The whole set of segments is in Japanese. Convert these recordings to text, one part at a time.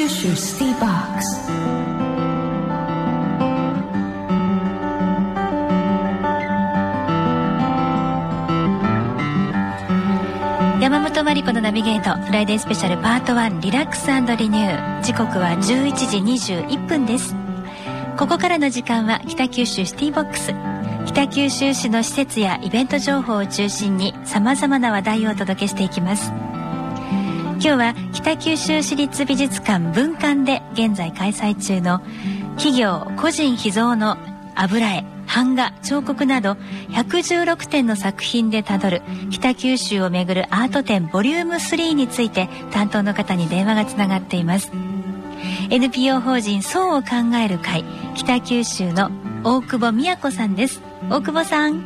九州シティボックス山本真理子のナビゲートフライデースペシャルパート1リラックスリニュー時刻は11時21分です。ここからの時間は北九州シティボックス。北九州市の施設やイベント情報を中心にさまざまな話題をお届けしていきます。今日は北九州市立美術館文館で現在開催中の企業個人秘蔵の油絵版画彫刻など116点の作品でたどる北九州をめぐるアート展ボリューム3について担当の方に電話がつながっています。NPO 法人そうを考える会北九州の大久保美子さんです。大久保さん。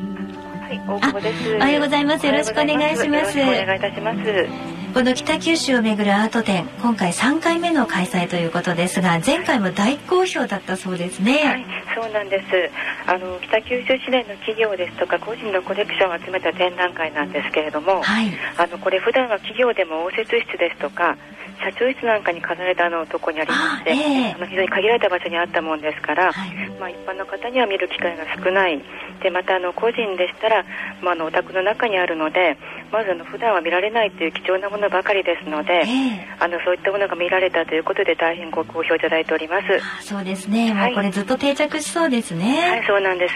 はい大久保です。おはようございます。よろしくお願いします。お願いいたしますこの北九州をめぐるアート展今回3回目の開催ということですが前回も大好評だったそうですね。はいそうなんです。あの北九州市内の企業ですとか個人のコレクションを集めた展覧会なんですけれども、はい、あのこれ普段は企業でも応接室ですとか社長室なんかに飾られたのとこにありましてあ、えー、あの非常に限られた場所にあったもんですから、はい、まあ、一般の方には見る機会が少ない。でまたあの個人でしたら、まあ、あのお宅の中にあるのでまずあの普段は見られないという貴重なものばかりですので、えー、あのそういったものが見られたということで大変ご好評いただいております。そうですね、もうこれずっと定着しそうですね。はいそうなんです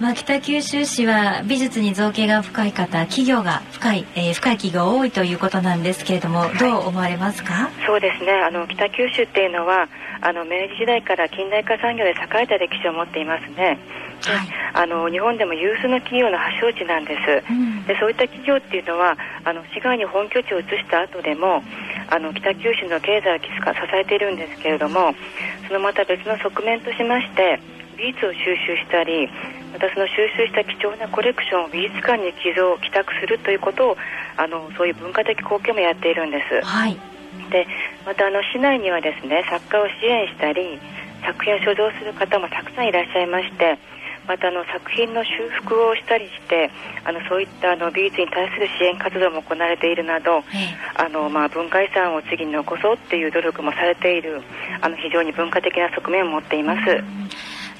まあ、北九州市は美術に造形が深い方企業が深い、えー、深い企業が多いということなんですけれども、どう思われますか？そうですね。あの北九州っていうのはあの明治時代から近代化産業で栄えた歴史を持っていますね。はい、あの日本でも有数の企業の発祥地なんです、うん、でそういった企業っていうのはあの市外に本拠地を移した後でもあの北九州の経済を支えているんですけれどもそのまた別の側面としまして美術を収集したりまたその収集した貴重なコレクションを美術館に寄贈寄託するということをあのそういう文化的貢献もやっているんです、はい、でまたあの市内にはですね作家を支援したり作品を所蔵する方もたくさんいらっしゃいましてまたあの作品の修復をしたりしてあのそういったあの美術に対する支援活動も行われているなど、あのまあ、文化遺産を次に残そうっていう努力もされているあの非常に文化的な側面を持っています。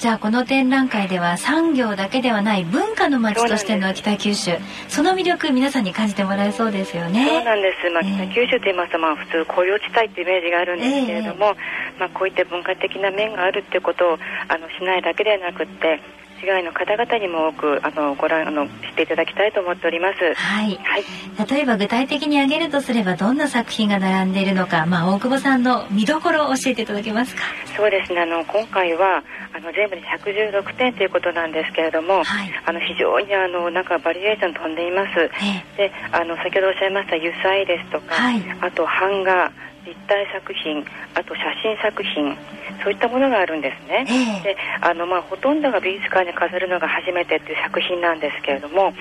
じゃあこの展覧会では産業だけではない文化の街としての北九州その魅力皆さんに感じてもらえそうですよね。そうなんです、まあ、北九州と言いますと、まあ、普通工業地帯ってイメージがあるんですけれども、えー、まあ、こういった文化的な面があるっていうことをあのしないだけではなくって市外の方々にも多くあのご覧あのしていただきたいと思っております。はい。はい、例えば具体的に挙げるとすればどんな作品が並んでいるのか、まあ大久保さんの見どころを教えていただけますか？そうですね。あの今回はあの全部で116点ということなんですけれども、はい、あの非常にあのなんかバリエーション飛んでいます。で、あの先ほどおっしゃいました油彩ですとか、はい、あと版画。立体作品あと写真作品そういったものがあるんですね、えー、であの、まあ、ほとんどが美術館に飾るのが初めてっていう作品なんですけれども、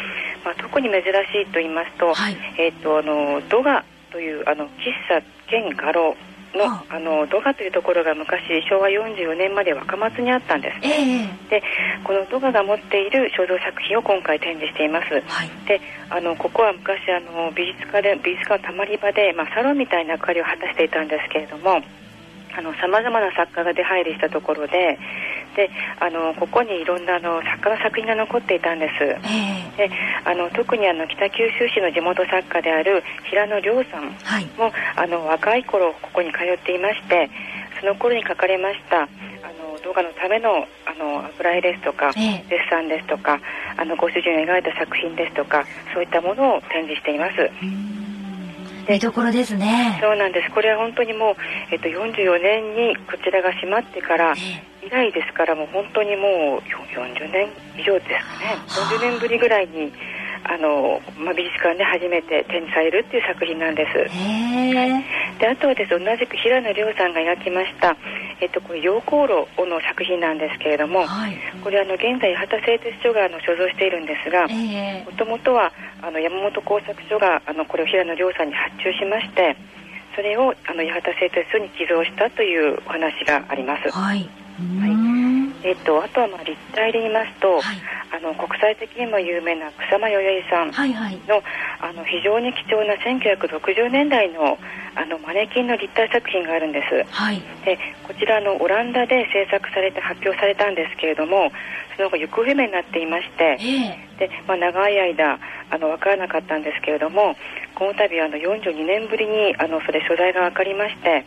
まあ、特に珍しいと言いますと,、はい、えーと、あのドガというあの喫茶兼画廊のあのドガというところが昔昭和44年まで若松にあったんです。ね、えー、でこのドガが持っている肖像作品を今回展示しています、はい、であのここは昔あの美術館で美術館のたまり場で、まあ、サロンみたいな役割を果たしていたんですけれどもさまざまな作家が出入りしたところでであのここにいろんなあの作家の作品が残っていたんです、えー、であの特にあの北九州市の地元作家である平野亮さんも、はい、あの若い頃ここに通っていましてその頃に書かれましたあの動画のためのあの油絵ですとか、えー、デッサンですとかあのご主人を描いた作品ですとかそういったものを展示しています。見どころですね。そうなんです。これは本当にもう、えっと、44年にこちらが閉まってから以来ですからもう本当にもう40年以上ですかね。40年ぶりぐらいにあの、まあ、美術館で初めて展示されるっていう作品なんです。であとはです同じく平野亮さんが描きました、えっと、これ陽光炉の作品なんですけれども、はい、これあの現在八幡製鉄所があの所蔵しているんですがもともとはあの山本工作所があのこれを平野亮さんに発注しましてそれをあの八幡製鉄所に寄贈したというお話があります。はい、はい。えっと、あとはまあ立体で言いますと、はい、あの国際的にも有名な草間彌生さんのはいはい、あの非常に貴重な1960年代のあのマネキンの立体作品があるんです、はい、でこちらのオランダで制作されて発表されたんですけれどもその後行方不明になっていまして、えー、でまあ、長い間あの分からなかったんですけれどもこの度あの42年ぶりにあのそれ所在が分かりまして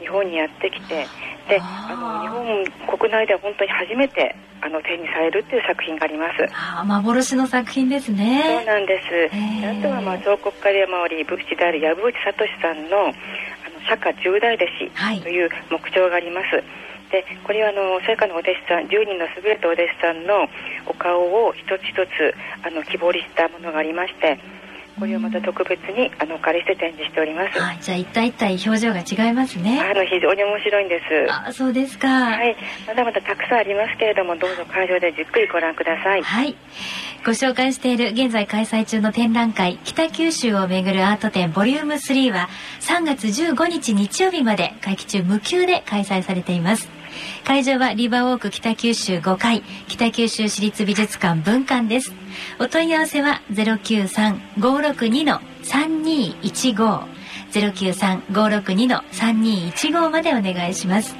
日本にやってきてであの日本国内では本当に初めてあの展示されるっていう作品があります。あ幻の作品ですね。そうなんです。あとはまあ彫刻家で回り仏師である藪内聡さんのあの釈迦十大弟子という目標があります、はいでこれはあの聖火のお弟子さん10人の優れたお弟子さんのお顔を一つ一つあの木彫りしたものがありましてこれをまた特別にあのお借りして展示しております。はい、じゃあ一体一体表情が違いますね。あの非常に面白いんです。あ、そうですか。はい、まだまだたくさんありますけれども、どうぞ会場でじっくりご覧ください。はい。ご紹介している現在開催中の展覧会北九州をめぐるアート展ボリューム3は3月15日日曜日まで会期中無休で開催されています。会場はリバーウォーク北九州5階北九州市立美術館文館です。お問い合わせは093-562-3215 093-562-3215までお願いします。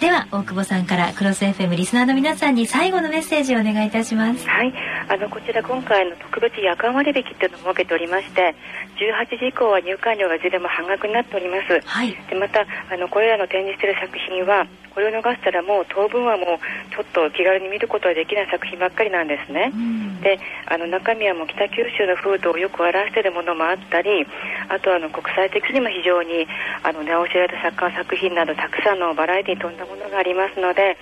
では大久保さんからクロス FM リスナーの皆さんに最後のメッセージをお願いいたします。はい。あのこちら今回の特別夜間割引っていうのを設けておりまして18時以降は入館料がいずれも半額になっております、はい、でまたあのこれらの展示している作品はこれを逃したらもう当分はもうちょっと気軽に見ることはできない作品ばっかりなんですね、うん、であの中身はもう北九州の風土をよく表しているものもあったりあとあの国際的にも非常にあの名を知られた作家の作品などたくさんのバラエティに富んだものがありますので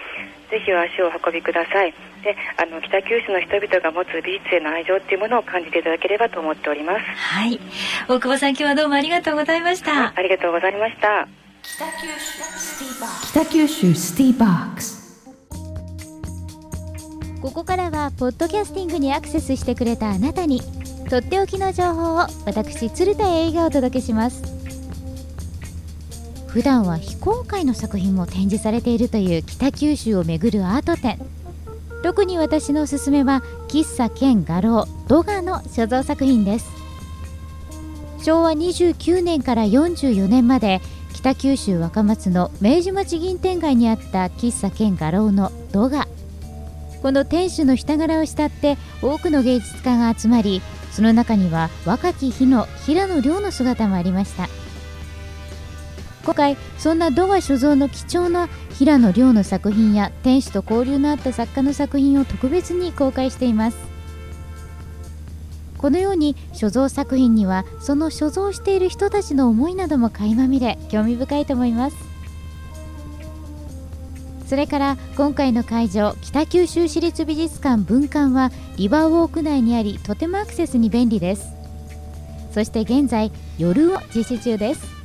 ぜひ足を運びくださいであの北九州の人々が持つ美術への愛情っていうものを感じていただければと思っております。はい。大久保さん今日はどうもありがとうございました、はい、ありがとうございました。北九州スティーバック。北九州スティーバック。スここからはポッドキャスティングにアクセスしてくれたあなたにとっておきの情報を私鶴田英がお届けします。普段は非公開の作品も展示されているという北九州をめぐるアート展特に私のおすすめは喫茶兼画廊ドガの所蔵作品です。昭和29年から44年まで北九州若松の明治町銀天街にあった喫茶兼画廊のドガ。この店主の人柄を慕って多くの芸術家が集まりその中には若き日の平野亮の姿もありました。今回そんなドガ所蔵の貴重な平野亮の作品や店主と交流のあった作家の作品を特別に公開しています。このように所蔵作品にはその所蔵している人たちの思いなども垣間見れ興味深いと思います。それから今回の会場北九州市立美術館分館はリバーウォーク内にありとてもアクセスに便利です。そして現在夜を実施中です。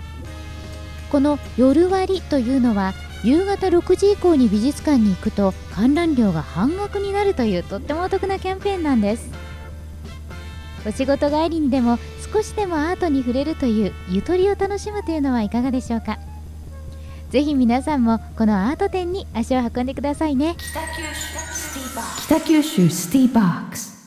この夜割というのは夕方6時以降に美術館に行くと観覧料が半額になるというとってもお得なキャンペーンなんです。お仕事帰りにでも少しでもアートに触れるというゆとりを楽しむというのはいかがでしょうか。ぜひ皆さんもこのアート展に足を運んでくださいね。北九州スティーバックス